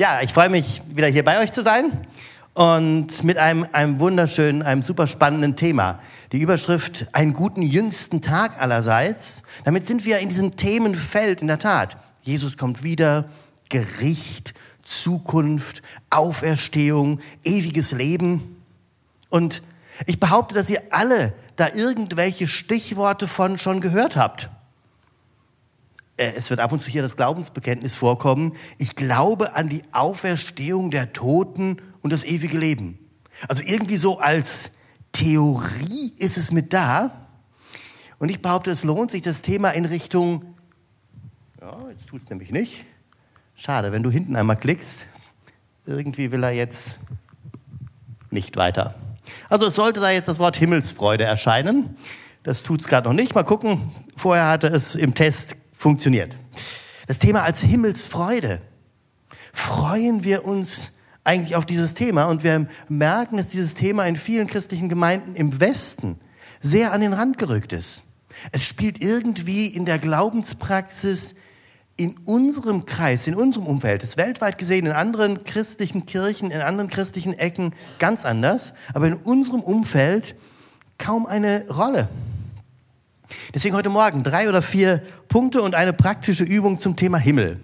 Ja, ich freue mich, wieder hier bei euch zu sein und mit einem, einem wunderschönen, einem super spannenden Thema. Die Überschrift Einen guten jüngsten Tag allerseits. Damit sind wir in diesem Themenfeld in der Tat. Jesus kommt wieder, Gericht, Zukunft, Auferstehung, ewiges Leben. Und ich behaupte, dass ihr alle da irgendwelche Stichworte von schon gehört habt. Äh, es wird ab und zu hier das Glaubensbekenntnis vorkommen, ich glaube an die Auferstehung der Toten und das ewige Leben. Also irgendwie so als Theorie ist es mit da. Und ich behaupte, es lohnt sich, das Thema in Richtung, ja, jetzt tut es nämlich nicht. Schade, wenn du hinten einmal klickst. Irgendwie will er jetzt nicht weiter. Also es sollte da jetzt das Wort Himmelsfreude erscheinen. Das tut es gerade noch nicht. Mal gucken. Vorher hatte es im Test funktioniert. Das Thema als Himmelsfreude. Freuen wir uns eigentlich auf dieses Thema und wir merken, dass dieses Thema in vielen christlichen Gemeinden im Westen sehr an den Rand gerückt ist. Es spielt irgendwie in der Glaubenspraxis in unserem Kreis, in unserem Umfeld, ist weltweit gesehen in anderen christlichen Kirchen, in anderen christlichen Ecken ganz anders, aber in unserem Umfeld kaum eine Rolle. Deswegen heute Morgen drei oder vier Punkte und eine praktische Übung zum Thema Himmel.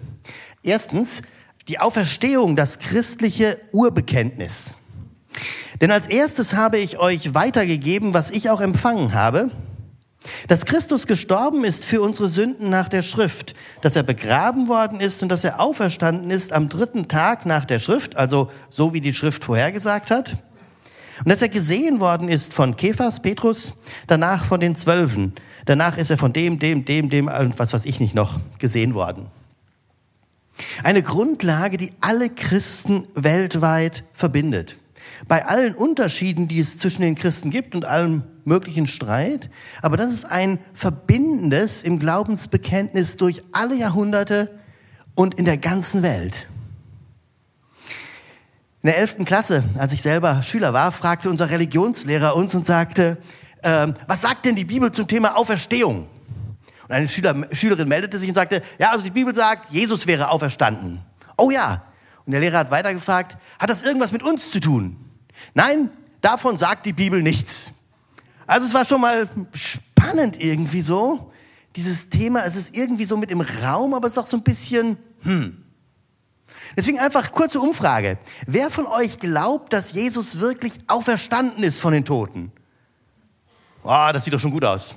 Erstens, die Auferstehung, das christliche Urbekenntnis. Denn als erstes habe ich euch weitergegeben, was ich auch empfangen habe, dass Christus gestorben ist für unsere Sünden nach der Schrift, dass er begraben worden ist und dass er auferstanden ist am dritten Tag nach der Schrift, also so wie die Schrift vorhergesagt hat, und dass er gesehen worden ist von Kephas, Petrus, danach von den Zwölfen. Danach ist er von dem, dem, dem, dem und was weiß ich nicht noch gesehen worden. Eine Grundlage, die alle Christen weltweit verbindet. Bei allen Unterschieden, die es zwischen den Christen gibt und allem möglichen Streit, aber das ist ein Verbindendes im Glaubensbekenntnis durch alle Jahrhunderte und in der ganzen Welt. In der elften Klasse, als ich selber Schüler war, fragte unser Religionslehrer uns und sagte, ähm, was sagt denn die Bibel zum Thema Auferstehung? Und eine Schüler, Schülerin meldete sich und sagte, ja, also die Bibel sagt, Jesus wäre auferstanden. Oh ja. Und der Lehrer hat weitergefragt, hat das irgendwas mit uns zu tun? Nein, davon sagt die Bibel nichts. Also es war schon mal spannend irgendwie so. Dieses Thema, es ist irgendwie so mit im Raum, aber es ist auch so ein bisschen, hm. Deswegen einfach kurze Umfrage. Wer von euch glaubt, dass Jesus wirklich auferstanden ist von den Toten? Oh, das sieht doch schon gut aus.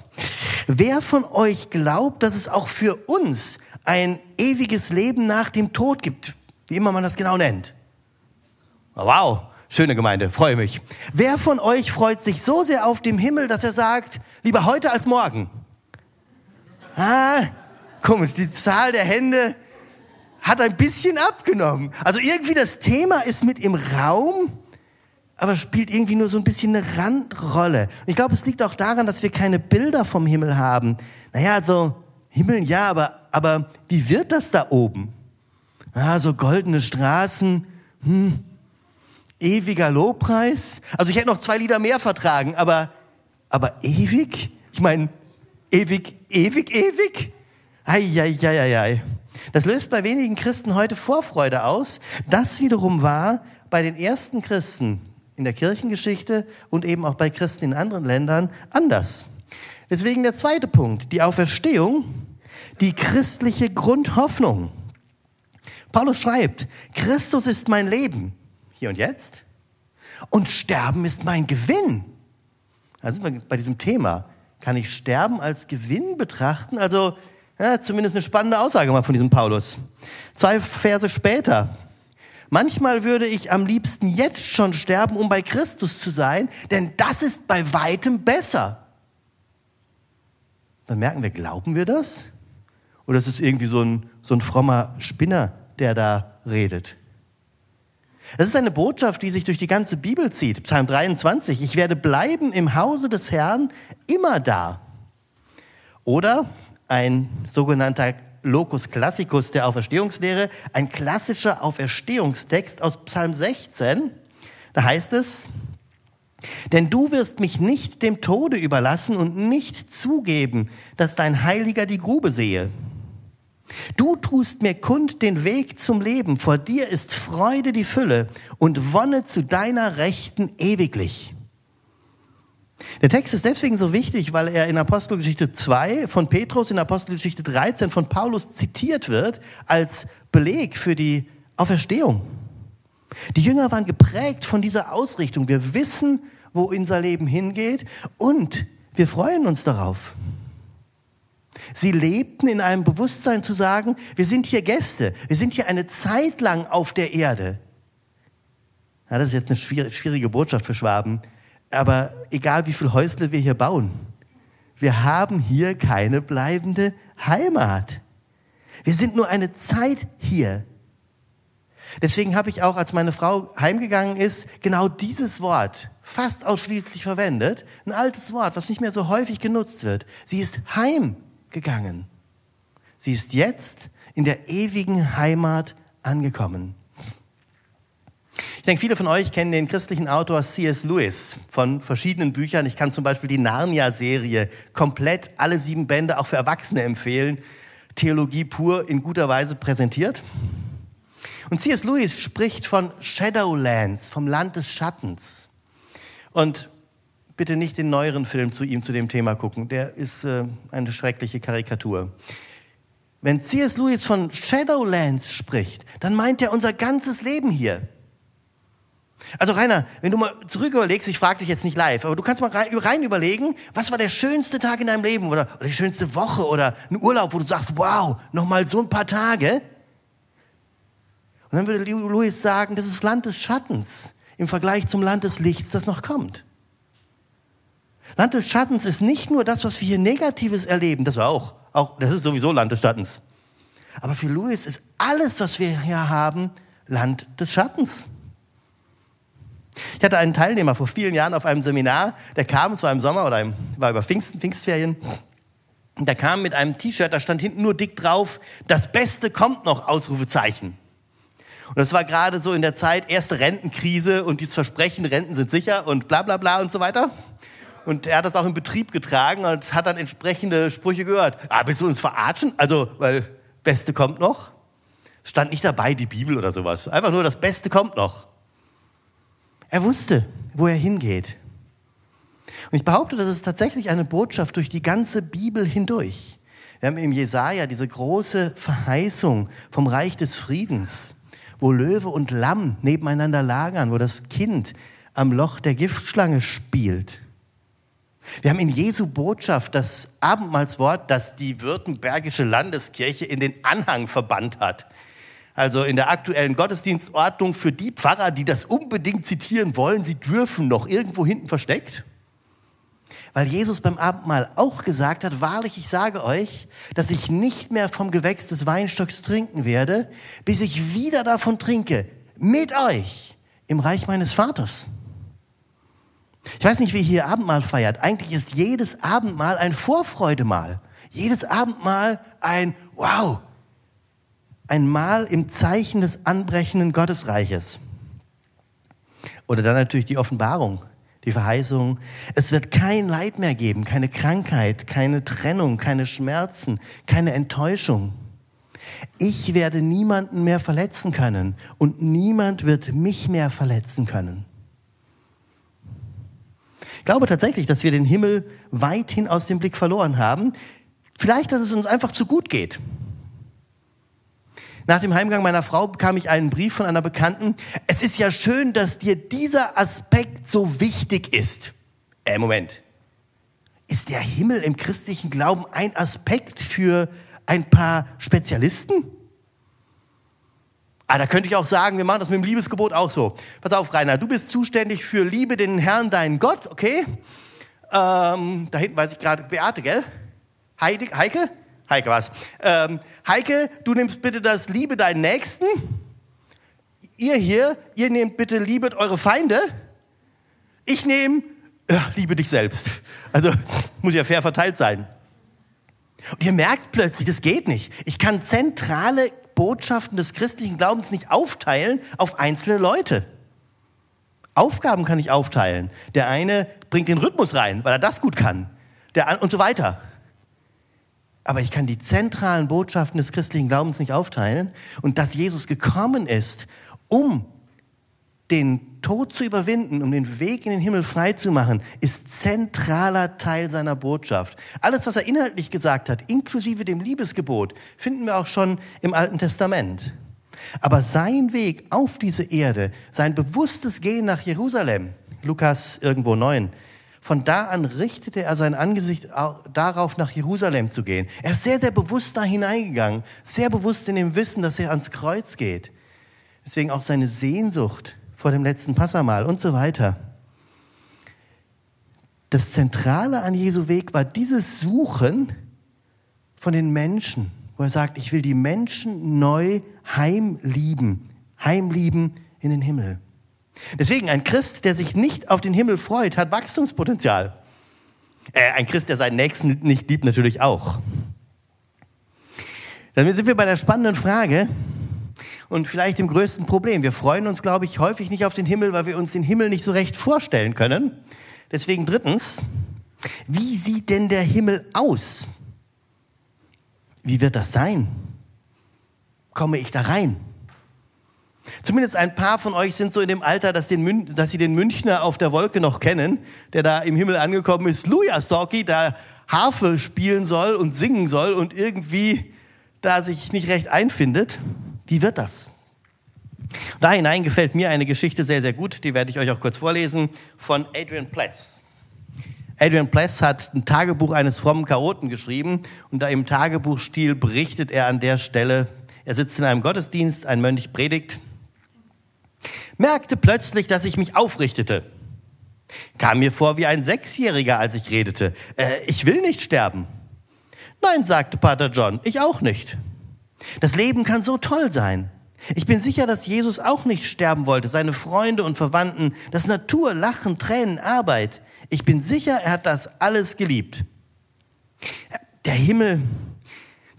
Wer von euch glaubt, dass es auch für uns ein ewiges Leben nach dem Tod gibt? Wie immer man das genau nennt. Oh, wow, schöne Gemeinde, freue mich. Wer von euch freut sich so sehr auf den Himmel, dass er sagt, lieber heute als morgen? Ah, komisch, die Zahl der Hände hat ein bisschen abgenommen. Also irgendwie das Thema ist mit im Raum, aber spielt irgendwie nur so ein bisschen eine Randrolle. Und ich glaube, es liegt auch daran, dass wir keine Bilder vom Himmel haben. Naja, also Himmel ja, aber, aber wie wird das da oben? Ah, so goldene Straßen, hm, ewiger Lobpreis. Also ich hätte noch zwei Lieder mehr vertragen, aber, aber ewig? Ich meine, ewig, ewig, ewig? Eieieiei. Das löst bei wenigen Christen heute Vorfreude aus. Das wiederum war bei den ersten Christen in der Kirchengeschichte und eben auch bei Christen in anderen Ländern anders. Deswegen der zweite Punkt, die Auferstehung, die christliche Grundhoffnung. Paulus schreibt, Christus ist mein Leben, hier und jetzt, und Sterben ist mein Gewinn. Also bei diesem Thema. Kann ich Sterben als Gewinn betrachten? Also ja, zumindest eine spannende Aussage mal von diesem Paulus. Zwei Verse später, Manchmal würde ich am liebsten jetzt schon sterben, um bei Christus zu sein, denn das ist bei weitem besser. Dann merken wir, glauben wir das? Oder ist es irgendwie so ein, so ein frommer Spinner, der da redet? Es ist eine Botschaft, die sich durch die ganze Bibel zieht. Psalm 23, ich werde bleiben im Hause des Herrn immer da. Oder ein sogenannter Locus Classicus der Auferstehungslehre, ein klassischer Auferstehungstext aus Psalm 16. Da heißt es, denn du wirst mich nicht dem Tode überlassen und nicht zugeben, dass dein Heiliger die Grube sehe. Du tust mir kund den Weg zum Leben. Vor dir ist Freude die Fülle und Wonne zu deiner Rechten ewiglich. Der Text ist deswegen so wichtig, weil er in Apostelgeschichte 2 von Petrus, in Apostelgeschichte 13 von Paulus zitiert wird als Beleg für die Auferstehung. Die Jünger waren geprägt von dieser Ausrichtung. Wir wissen, wo unser Leben hingeht und wir freuen uns darauf. Sie lebten in einem Bewusstsein zu sagen, wir sind hier Gäste, wir sind hier eine Zeit lang auf der Erde. Ja, das ist jetzt eine schwierige Botschaft für Schwaben, aber egal wie viel Häusle wir hier bauen, wir haben hier keine bleibende Heimat. Wir sind nur eine Zeit hier. Deswegen habe ich auch, als meine Frau heimgegangen ist, genau dieses Wort fast ausschließlich verwendet. Ein altes Wort, was nicht mehr so häufig genutzt wird. Sie ist heimgegangen. Sie ist jetzt in der ewigen Heimat angekommen. Ich denke, viele von euch kennen den christlichen Autor C.S. Lewis von verschiedenen Büchern. Ich kann zum Beispiel die Narnia-Serie komplett, alle sieben Bände, auch für Erwachsene empfehlen. Theologie pur in guter Weise präsentiert. Und C.S. Lewis spricht von Shadowlands, vom Land des Schattens. Und bitte nicht den neueren Film zu ihm, zu dem Thema gucken. Der ist äh, eine schreckliche Karikatur. Wenn C.S. Lewis von Shadowlands spricht, dann meint er unser ganzes Leben hier. Also Rainer, wenn du mal zurück überlegst, ich frage dich jetzt nicht live, aber du kannst mal rein, überlegen, was war der schönste Tag in deinem Leben oder, oder die schönste Woche oder ein Urlaub, wo du sagst, wow, noch mal so ein paar Tage. Und dann würde Louis sagen, das ist Land des Schattens im Vergleich zum Land des Lichts, das noch kommt. Land des Schattens ist nicht nur das, was wir hier Negatives erleben, das auch, auch das ist sowieso Land des Schattens. Aber für Louis ist alles, was wir hier haben, Land des Schattens. Ich hatte einen Teilnehmer vor vielen Jahren auf einem Seminar, der kam, es war im Sommer oder war über Pfingsten, Pfingstferien, und der kam mit einem T-Shirt, da stand hinten nur dick drauf, das Beste kommt noch, Ausrufezeichen. Und das war gerade so in der Zeit, erste Rentenkrise und dieses Versprechen, Renten sind sicher und bla bla bla und so weiter. Und er hat das auch im Betrieb getragen und hat dann entsprechende Sprüche gehört. Ah, willst du uns verarschen? Also, weil Beste kommt noch. Stand nicht dabei, die Bibel oder sowas. Einfach nur, das Beste kommt noch. Er wusste, wo er hingeht. Und ich behaupte, das ist tatsächlich eine Botschaft durch die ganze Bibel hindurch. Wir haben im Jesaja diese große Verheißung vom Reich des Friedens, wo Löwe und Lamm nebeneinander lagern, wo das Kind am Loch der Giftschlange spielt. Wir haben in Jesu Botschaft das Abendmahlswort, das die Württembergische Landeskirche in den Anhang verbannt hat also in der aktuellen Gottesdienstordnung für die Pfarrer, die das unbedingt zitieren wollen, sie dürfen noch irgendwo hinten versteckt? Weil Jesus beim Abendmahl auch gesagt hat, wahrlich, ich sage euch, dass ich nicht mehr vom Gewächs des Weinstocks trinken werde, bis ich wieder davon trinke, mit euch im Reich meines Vaters. Ich weiß nicht, wie hier Abendmahl feiert. Eigentlich ist jedes Abendmahl ein Vorfreudemahl. Jedes Abendmahl ein Wow, ein Mal im Zeichen des anbrechenden Gottesreiches. Oder dann natürlich die Offenbarung, die Verheißung. Es wird kein Leid mehr geben, keine Krankheit, keine Trennung, keine Schmerzen, keine Enttäuschung. Ich werde niemanden mehr verletzen können und niemand wird mich mehr verletzen können. Ich glaube tatsächlich, dass wir den Himmel weithin aus dem Blick verloren haben. Vielleicht, dass es uns einfach zu gut geht. Nach dem Heimgang meiner Frau bekam ich einen Brief von einer Bekannten. Es ist ja schön, dass dir dieser Aspekt so wichtig ist. Äh, Moment. Ist der Himmel im christlichen Glauben ein Aspekt für ein paar Spezialisten? Ah, da könnte ich auch sagen, wir machen das mit dem Liebesgebot auch so. Pass auf, Rainer, du bist zuständig für Liebe den Herrn, deinen Gott, okay? Ähm, da hinten weiß ich gerade, Beate, gell? Heide, Heike? Heike was. Ähm, Heike, du nimmst bitte das Liebe deinen Nächsten. Ihr hier, ihr nehmt bitte Liebe eure Feinde. Ich nehme ja, Liebe dich selbst. Also muss ja fair verteilt sein. Und ihr merkt plötzlich, das geht nicht. Ich kann zentrale Botschaften des christlichen Glaubens nicht aufteilen auf einzelne Leute. Aufgaben kann ich aufteilen. Der eine bringt den Rhythmus rein, weil er das gut kann. Der, und so weiter. Aber ich kann die zentralen Botschaften des christlichen Glaubens nicht aufteilen und dass Jesus gekommen ist, um den Tod zu überwinden, um den Weg in den Himmel frei zu machen, ist zentraler Teil seiner Botschaft. Alles, was er inhaltlich gesagt hat, inklusive dem Liebesgebot, finden wir auch schon im Alten Testament. Aber sein Weg auf diese Erde, sein bewusstes Gehen nach Jerusalem, Lukas irgendwo 9, von da an richtete er sein Angesicht darauf, nach Jerusalem zu gehen. Er ist sehr, sehr bewusst da hineingegangen, sehr bewusst in dem Wissen, dass er ans Kreuz geht. Deswegen auch seine Sehnsucht vor dem letzten Passamal und so weiter. Das Zentrale an Jesu Weg war dieses Suchen von den Menschen, wo er sagt, ich will die Menschen neu heimlieben, heimlieben in den Himmel. Deswegen ein Christ, der sich nicht auf den Himmel freut, hat Wachstumspotenzial. Äh, ein Christ, der seinen Nächsten nicht liebt, natürlich auch. Dann sind wir bei der spannenden Frage und vielleicht dem größten Problem. Wir freuen uns, glaube ich, häufig nicht auf den Himmel, weil wir uns den Himmel nicht so recht vorstellen können. Deswegen drittens, wie sieht denn der Himmel aus? Wie wird das sein? Komme ich da rein? Zumindest ein paar von euch sind so in dem Alter, dass, den, dass sie den Münchner auf der Wolke noch kennen, der da im Himmel angekommen ist, Luja Sorki, da Harfe spielen soll und singen soll und irgendwie da sich nicht recht einfindet. Wie wird das? Da hinein gefällt mir eine Geschichte sehr, sehr gut, die werde ich euch auch kurz vorlesen, von Adrian Pless. Adrian Pless hat ein Tagebuch eines frommen Chaoten geschrieben und da im Tagebuchstil berichtet er an der Stelle, er sitzt in einem Gottesdienst, ein Mönch predigt merkte plötzlich, dass ich mich aufrichtete. Kam mir vor wie ein Sechsjähriger, als ich redete. Äh, ich will nicht sterben. Nein, sagte Pater John, ich auch nicht. Das Leben kann so toll sein. Ich bin sicher, dass Jesus auch nicht sterben wollte, seine Freunde und Verwandten, das Natur, Lachen, Tränen, Arbeit. Ich bin sicher, er hat das alles geliebt. Der Himmel,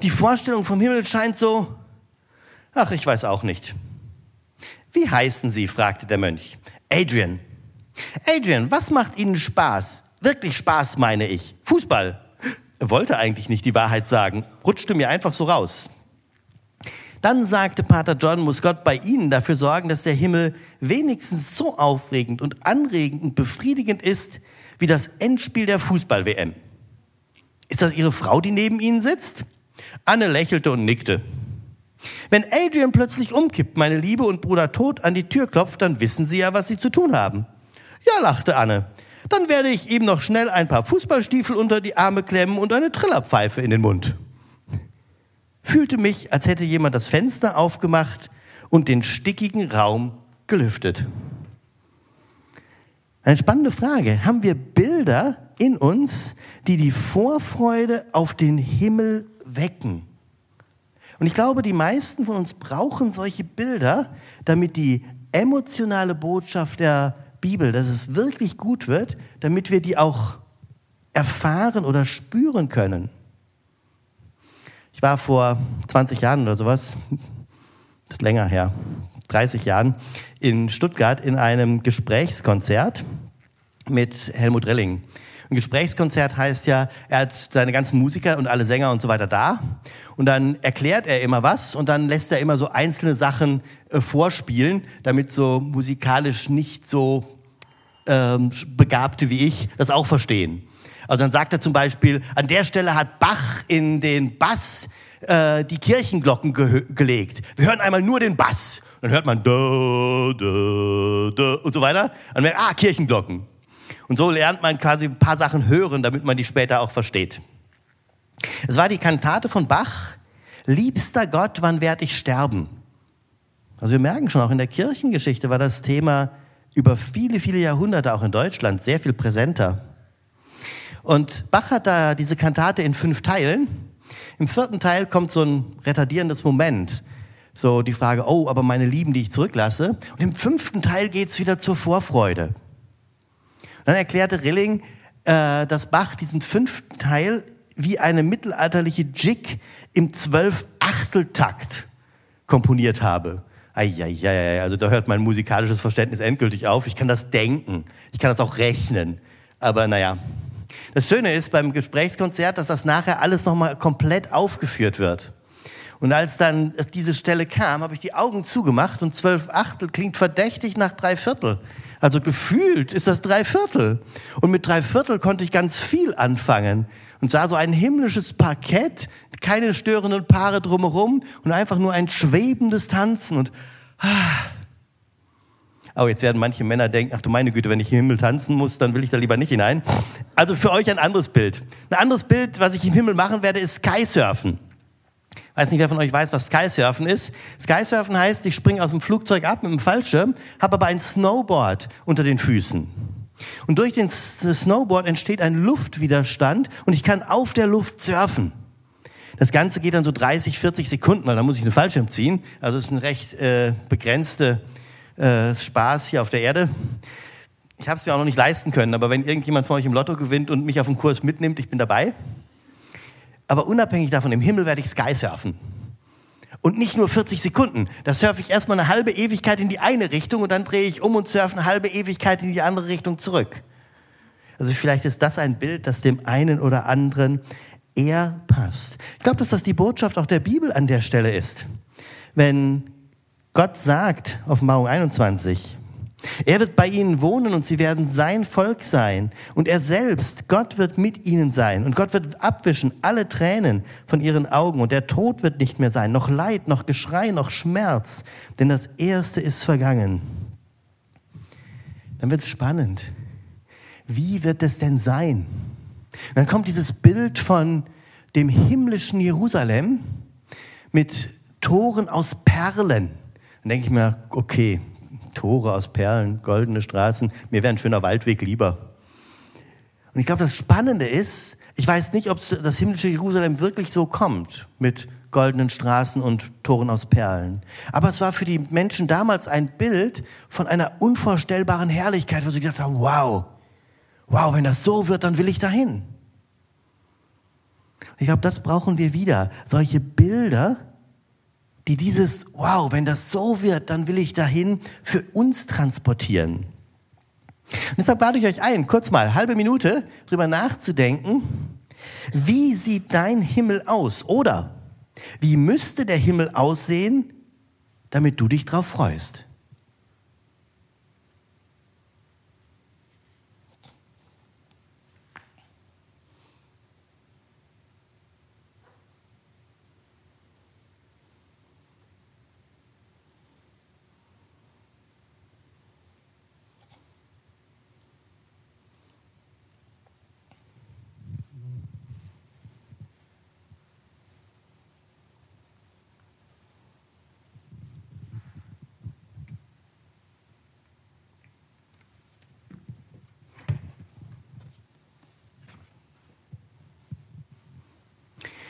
die Vorstellung vom Himmel scheint so, ach, ich weiß auch nicht. Wie heißen Sie? fragte der Mönch. Adrian. Adrian, was macht Ihnen Spaß? Wirklich Spaß, meine ich. Fußball. Wollte eigentlich nicht die Wahrheit sagen, rutschte mir einfach so raus. Dann sagte Pater John, muss Gott bei Ihnen dafür sorgen, dass der Himmel wenigstens so aufregend und anregend und befriedigend ist, wie das Endspiel der Fußball-WM. Ist das Ihre Frau, die neben Ihnen sitzt? Anne lächelte und nickte. Wenn Adrian plötzlich umkippt, meine Liebe und Bruder tot an die Tür klopft, dann wissen Sie ja, was Sie zu tun haben. Ja, lachte Anne. Dann werde ich ihm noch schnell ein paar Fußballstiefel unter die Arme klemmen und eine Trillerpfeife in den Mund. Fühlte mich, als hätte jemand das Fenster aufgemacht und den stickigen Raum gelüftet. Eine spannende Frage. Haben wir Bilder in uns, die die Vorfreude auf den Himmel wecken? Und ich glaube, die meisten von uns brauchen solche Bilder, damit die emotionale Botschaft der Bibel, dass es wirklich gut wird, damit wir die auch erfahren oder spüren können. Ich war vor 20 Jahren oder sowas, das ist länger her, 30 Jahren, in Stuttgart in einem Gesprächskonzert mit Helmut Rilling. Ein Gesprächskonzert heißt ja, er hat seine ganzen Musiker und alle Sänger und so weiter da. Und dann erklärt er immer was und dann lässt er immer so einzelne Sachen äh, vorspielen, damit so musikalisch nicht so ähm, Begabte wie ich das auch verstehen. Also dann sagt er zum Beispiel, an der Stelle hat Bach in den Bass äh, die Kirchenglocken ge gelegt. Wir hören einmal nur den Bass. Dann hört man da, da, da und so weiter. Und merkt, ah, Kirchenglocken. Und so lernt man quasi ein paar Sachen hören, damit man die später auch versteht. Es war die Kantate von Bach, Liebster Gott, wann werd ich sterben? Also wir merken schon, auch in der Kirchengeschichte war das Thema über viele, viele Jahrhunderte auch in Deutschland sehr viel präsenter. Und Bach hat da diese Kantate in fünf Teilen. Im vierten Teil kommt so ein retardierendes Moment. So die Frage, oh, aber meine Lieben, die ich zurücklasse. Und im fünften Teil geht's wieder zur Vorfreude. Dann erklärte Rilling, äh, dass Bach diesen fünften Teil wie eine mittelalterliche Jig im Zwölf-Achtel-Takt komponiert habe. Eieiei, also da hört mein musikalisches Verständnis endgültig auf. Ich kann das denken, ich kann das auch rechnen. Aber naja, Das Schöne ist beim Gesprächskonzert, dass das nachher alles nochmal komplett aufgeführt wird. Und als dann diese Stelle kam, habe ich die Augen zugemacht und zwölf Achtel klingt verdächtig nach drei Viertel. Also gefühlt ist das drei Viertel. Und mit drei Viertel konnte ich ganz viel anfangen und sah so ein himmlisches Parkett, keine störenden Paare drumherum und einfach nur ein schwebendes Tanzen und ah. Oh, jetzt werden manche Männer denken, ach du meine Güte, wenn ich im Himmel tanzen muss, dann will ich da lieber nicht hinein. Also für euch ein anderes Bild. Ein anderes Bild, was ich im Himmel machen werde, ist Skysurfen. Weiß nicht, wer von euch weiß, was Skysurfen ist. Skysurfen heißt, ich springe aus dem Flugzeug ab mit dem Fallschirm, habe aber ein Snowboard unter den Füßen. Und durch den Snowboard entsteht ein Luftwiderstand und ich kann auf der Luft surfen. Das Ganze geht dann so 30, 40 Sekunden, weil da muss ich einen Fallschirm ziehen. Also es ist ein recht äh, begrenzte äh, Spaß hier auf der Erde. Ich habe es mir auch noch nicht leisten können, aber wenn irgendjemand von euch im Lotto gewinnt und mich auf den Kurs mitnimmt, ich bin dabei. Aber unabhängig davon, im Himmel werde ich Sky surfen. Und nicht nur 40 Sekunden. Da surfe ich erstmal eine halbe Ewigkeit in die eine Richtung und dann drehe ich um und surfe eine halbe Ewigkeit in die andere Richtung zurück. Also vielleicht ist das ein Bild, das dem einen oder anderen eher passt. Ich glaube, dass das die Botschaft auch der Bibel an der Stelle ist. Wenn Gott sagt, Offenbarung 21, er wird bei ihnen wohnen und sie werden sein Volk sein. Und er selbst, Gott wird mit ihnen sein. Und Gott wird abwischen alle Tränen von ihren Augen. Und der Tod wird nicht mehr sein. Noch Leid, noch Geschrei, noch Schmerz. Denn das Erste ist vergangen. Dann wird es spannend. Wie wird es denn sein? Dann kommt dieses Bild von dem himmlischen Jerusalem mit Toren aus Perlen. Dann denke ich mir, okay, Tore aus Perlen, goldene Straßen. Mir wäre ein schöner Waldweg lieber. Und ich glaube, das Spannende ist, ich weiß nicht, ob das himmlische Jerusalem wirklich so kommt mit goldenen Straßen und Toren aus Perlen. Aber es war für die Menschen damals ein Bild von einer unvorstellbaren Herrlichkeit, wo sie gedacht haben, wow, wow, wenn das so wird, dann will ich dahin. Ich glaube, das brauchen wir wieder. Solche Bilder, die dieses, wow, wenn das so wird, dann will ich dahin für uns transportieren. Und deshalb lade ich euch ein, kurz mal, halbe Minute drüber nachzudenken, wie sieht dein Himmel aus? Oder wie müsste der Himmel aussehen, damit du dich drauf freust?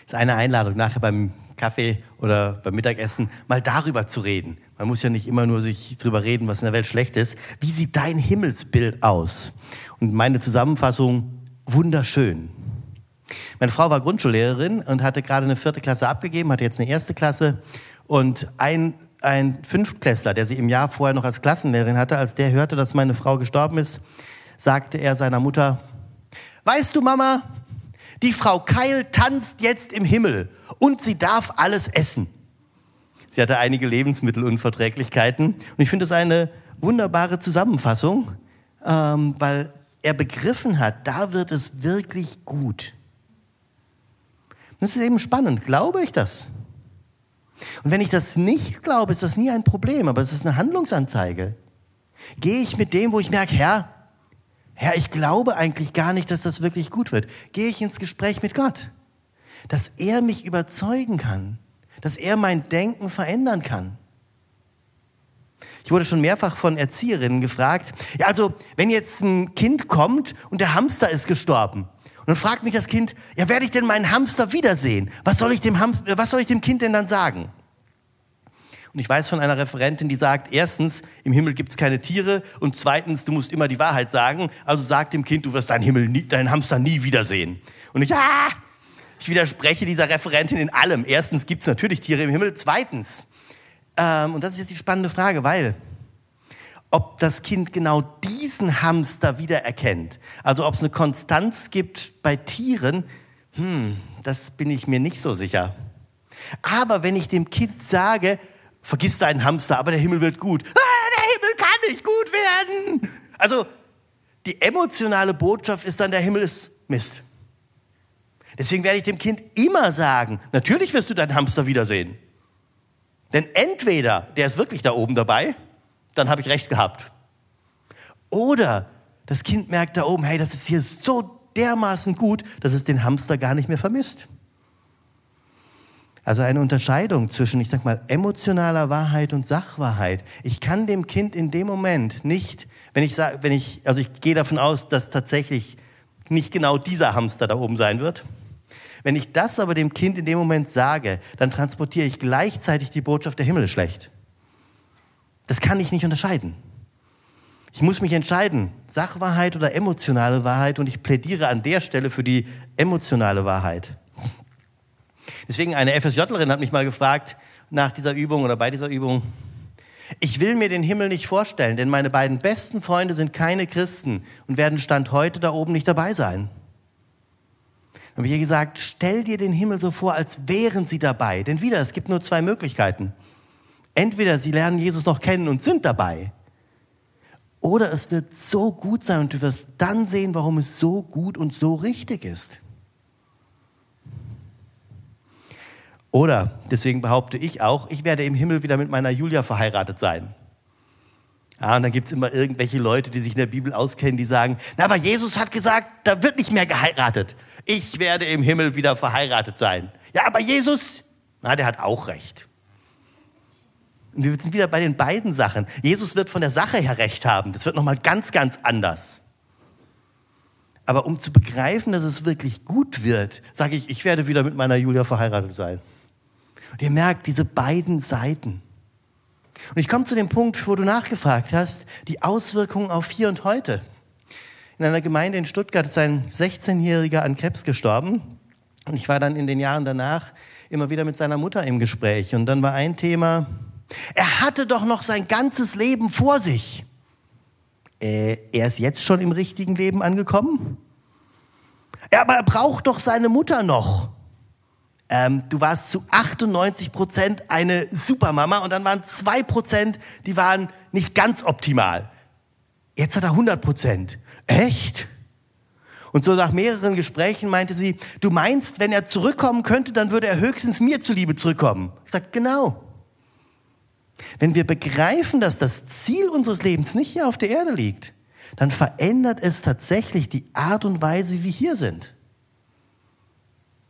Ist eine Einladung, nachher beim Kaffee oder beim Mittagessen mal darüber zu reden. Man muss ja nicht immer nur sich darüber reden, was in der Welt schlecht ist. Wie sieht dein Himmelsbild aus? Und meine Zusammenfassung, wunderschön. Meine Frau war Grundschullehrerin und hatte gerade eine vierte Klasse abgegeben, hatte jetzt eine erste Klasse. Und ein, ein Fünftklässler, der sie im Jahr vorher noch als Klassenlehrerin hatte, als der hörte, dass meine Frau gestorben ist, sagte er seiner Mutter, weißt du, Mama, die Frau Keil tanzt jetzt im Himmel und sie darf alles essen. Sie hatte einige Lebensmittelunverträglichkeiten und ich finde das eine wunderbare Zusammenfassung, ähm, weil er begriffen hat, da wird es wirklich gut. Das ist eben spannend. Glaube ich das? Und wenn ich das nicht glaube, ist das nie ein Problem, aber es ist eine Handlungsanzeige. Gehe ich mit dem, wo ich merke, Herr, Herr, ich glaube eigentlich gar nicht, dass das wirklich gut wird. Gehe ich ins Gespräch mit Gott, dass er mich überzeugen kann, dass er mein Denken verändern kann. Ich wurde schon mehrfach von Erzieherinnen gefragt, ja, also, wenn jetzt ein Kind kommt und der Hamster ist gestorben, und dann fragt mich das Kind, ja, werde ich denn meinen Hamster wiedersehen? Was soll ich dem, Hamster, was soll ich dem Kind denn dann sagen? Und ich weiß von einer Referentin, die sagt, erstens, im Himmel gibt es keine Tiere und zweitens, du musst immer die Wahrheit sagen. Also sag dem Kind, du wirst deinen Himmel, nie, deinen Hamster nie wiedersehen. Und ich, ah, ich widerspreche dieser Referentin in allem. Erstens gibt es natürlich Tiere im Himmel. Zweitens, ähm, und das ist jetzt die spannende Frage, weil ob das Kind genau diesen Hamster wiedererkennt. Also ob es eine Konstanz gibt bei Tieren, hm, das bin ich mir nicht so sicher. Aber wenn ich dem Kind sage, vergiss deinen Hamster, aber der Himmel wird gut. Ah, der Himmel kann nicht gut werden. Also die emotionale Botschaft ist dann, der Himmel ist Mist. Deswegen werde ich dem Kind immer sagen, natürlich wirst du deinen Hamster wiedersehen. Denn entweder der ist wirklich da oben dabei, dann habe ich recht gehabt. Oder das Kind merkt da oben, hey, das ist hier so dermaßen gut, dass es den Hamster gar nicht mehr vermisst. Also eine Unterscheidung zwischen, ich sag mal, emotionaler Wahrheit und Sachwahrheit. Ich kann dem Kind in dem Moment nicht, wenn ich sage, wenn ich, also ich gehe davon aus, dass tatsächlich nicht genau dieser Hamster da oben sein wird. Wenn ich das aber dem Kind in dem Moment sage, dann transportiere ich gleichzeitig die Botschaft, der Himmel schlecht. Das kann ich nicht unterscheiden. Ich muss mich entscheiden, Sachwahrheit oder emotionale Wahrheit, und ich plädiere an der Stelle für die emotionale Wahrheit. Deswegen eine FSJlerin hat mich mal gefragt nach dieser Übung oder bei dieser Übung, ich will mir den Himmel nicht vorstellen, denn meine beiden besten Freunde sind keine Christen und werden Stand heute da oben nicht dabei sein. Dann habe ich ihr gesagt, stell dir den Himmel so vor, als wären sie dabei. Denn wieder, es gibt nur zwei Möglichkeiten. Entweder sie lernen Jesus noch kennen und sind dabei, oder es wird so gut sein und du wirst dann sehen, warum es so gut und so richtig ist. Oder, deswegen behaupte ich auch, ich werde im Himmel wieder mit meiner Julia verheiratet sein. Ja, und dann gibt's immer irgendwelche Leute, die sich in der Bibel auskennen, die sagen, na, aber Jesus hat gesagt, da wird nicht mehr geheiratet. Ich werde im Himmel wieder verheiratet sein. Ja, aber Jesus, na, der hat auch recht. Und wir sind wieder bei den beiden Sachen. Jesus wird von der Sache her recht haben. Das wird nochmal ganz, ganz anders. Aber um zu begreifen, dass es wirklich gut wird, sage ich, ich werde wieder mit meiner Julia verheiratet sein. Und ihr merkt diese beiden Seiten. Und ich komme zu dem Punkt, wo du nachgefragt hast, die Auswirkungen auf hier und heute. In einer Gemeinde in Stuttgart ist ein 16-Jähriger an Krebs gestorben. Und ich war dann in den Jahren danach immer wieder mit seiner Mutter im Gespräch. Und dann war ein Thema, er hatte doch noch sein ganzes Leben vor sich. Äh, er ist jetzt schon im richtigen Leben angekommen? Ja, aber er braucht doch seine Mutter noch. Ähm, du warst zu 98 Prozent eine Supermama und dann waren zwei Prozent, die waren nicht ganz optimal. Jetzt hat er 100 Prozent. Echt? Und so nach mehreren Gesprächen meinte sie, du meinst, wenn er zurückkommen könnte, dann würde er höchstens mir zuliebe zurückkommen. Ich sag, genau. Wenn wir begreifen, dass das Ziel unseres Lebens nicht hier auf der Erde liegt, dann verändert es tatsächlich die Art und Weise, wie wir hier sind.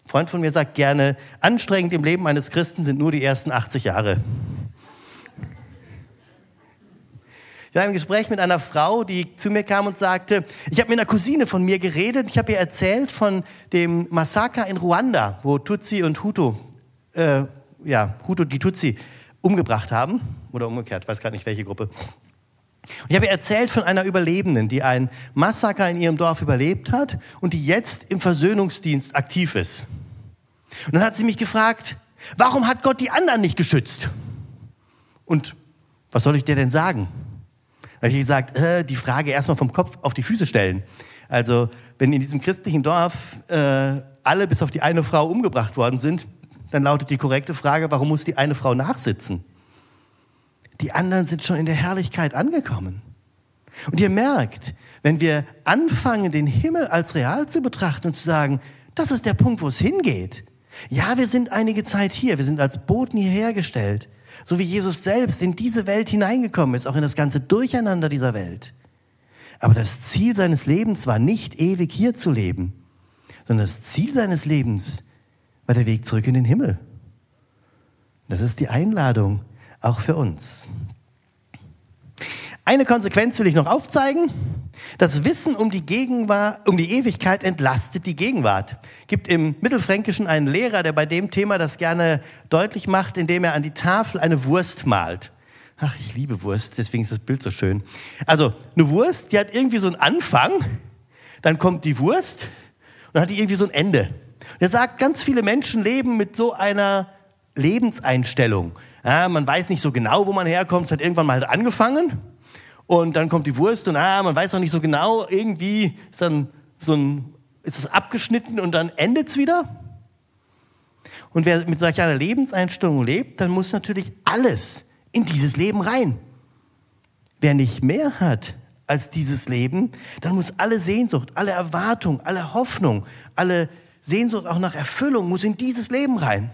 Freund von mir sagt gerne, anstrengend im Leben eines Christen sind nur die ersten 80 Jahre. Ich war im Gespräch mit einer Frau, die zu mir kam und sagte, ich habe mit einer Cousine von mir geredet, ich habe ihr erzählt von dem Massaker in Ruanda, wo Tutsi und Hutu, äh, ja, Hutu die Tutsi umgebracht haben oder umgekehrt, weiß gar nicht welche Gruppe. Und ich habe erzählt von einer Überlebenden, die ein Massaker in ihrem Dorf überlebt hat und die jetzt im Versöhnungsdienst aktiv ist. Und dann hat sie mich gefragt, warum hat Gott die anderen nicht geschützt? Und was soll ich dir denn sagen? Da habe ich gesagt, äh, die Frage erstmal vom Kopf auf die Füße stellen. Also, wenn in diesem christlichen Dorf äh, alle bis auf die eine Frau umgebracht worden sind, dann lautet die korrekte Frage, warum muss die eine Frau nachsitzen? Die anderen sind schon in der Herrlichkeit angekommen. Und ihr merkt, wenn wir anfangen, den Himmel als real zu betrachten und zu sagen, das ist der Punkt, wo es hingeht. Ja, wir sind einige Zeit hier, wir sind als Boten hierher gestellt, so wie Jesus selbst in diese Welt hineingekommen ist, auch in das ganze Durcheinander dieser Welt. Aber das Ziel seines Lebens war nicht ewig hier zu leben, sondern das Ziel seines Lebens war der Weg zurück in den Himmel. Das ist die Einladung auch für uns. Eine Konsequenz will ich noch aufzeigen. Das Wissen um die Gegenwart, um die Ewigkeit entlastet die Gegenwart. Gibt im Mittelfränkischen einen Lehrer, der bei dem Thema das gerne deutlich macht, indem er an die Tafel eine Wurst malt. Ach, ich liebe Wurst, deswegen ist das Bild so schön. Also, eine Wurst, die hat irgendwie so einen Anfang, dann kommt die Wurst und dann hat die irgendwie so ein Ende. Er sagt, ganz viele Menschen leben mit so einer Lebenseinstellung. Ja, man weiß nicht so genau, wo man herkommt, es hat irgendwann mal angefangen und dann kommt die Wurst und ah, man weiß auch nicht so genau, irgendwie ist dann so ein, ist was abgeschnitten und dann endet es wieder. Und wer mit solch einer Lebenseinstellung lebt, dann muss natürlich alles in dieses Leben rein. Wer nicht mehr hat als dieses Leben, dann muss alle Sehnsucht, alle Erwartung, alle Hoffnung, alle Sehnsucht auch nach Erfüllung muss in dieses Leben rein.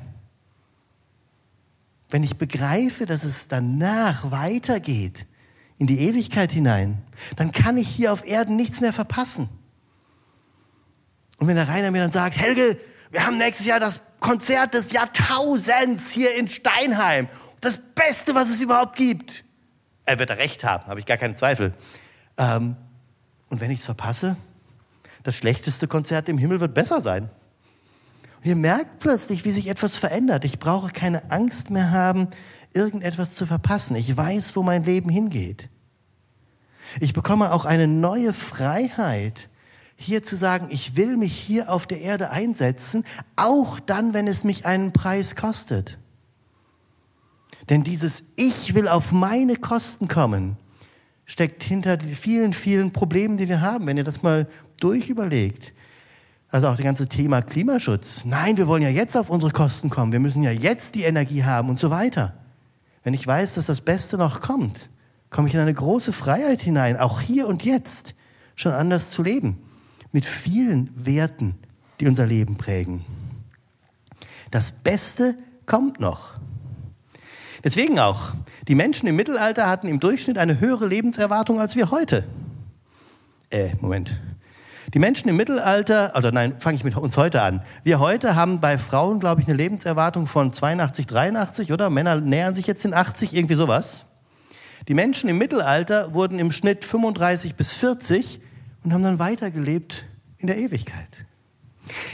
Wenn ich begreife, dass es danach weitergeht, in die Ewigkeit hinein, dann kann ich hier auf Erden nichts mehr verpassen. Und wenn der Rainer mir dann sagt, Helge, wir haben nächstes Jahr das Konzert des Jahrtausends hier in Steinheim. Das Beste, was es überhaupt gibt. Er wird recht haben, habe ich gar keinen Zweifel. Ähm, und wenn ich es verpasse, das schlechteste Konzert im Himmel wird besser sein. Ihr merkt plötzlich, wie sich etwas verändert. Ich brauche keine Angst mehr haben, irgendetwas zu verpassen. Ich weiß, wo mein Leben hingeht. Ich bekomme auch eine neue Freiheit, hier zu sagen, ich will mich hier auf der Erde einsetzen, auch dann, wenn es mich einen Preis kostet. Denn dieses Ich will auf meine Kosten kommen, steckt hinter den vielen, vielen Problemen, die wir haben, wenn ihr das mal durchüberlegt. Also auch das ganze Thema Klimaschutz. Nein, wir wollen ja jetzt auf unsere Kosten kommen. Wir müssen ja jetzt die Energie haben und so weiter. Wenn ich weiß, dass das Beste noch kommt, komme ich in eine große Freiheit hinein, auch hier und jetzt schon anders zu leben, mit vielen Werten, die unser Leben prägen. Das Beste kommt noch. Deswegen auch, die Menschen im Mittelalter hatten im Durchschnitt eine höhere Lebenserwartung als wir heute. Äh, Moment. Die Menschen im Mittelalter, oder nein, fange ich mit uns heute an. Wir heute haben bei Frauen, glaube ich, eine Lebenserwartung von 82, 83, oder? Männer nähern sich jetzt in 80, irgendwie sowas. Die Menschen im Mittelalter wurden im Schnitt 35 bis 40 und haben dann weitergelebt in der Ewigkeit.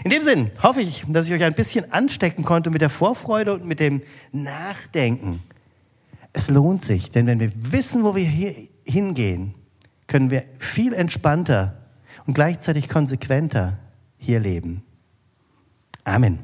In dem Sinn hoffe ich, dass ich euch ein bisschen anstecken konnte mit der Vorfreude und mit dem Nachdenken. Es lohnt sich, denn wenn wir wissen, wo wir hingehen, können wir viel entspannter und gleichzeitig konsequenter hier leben. Amen.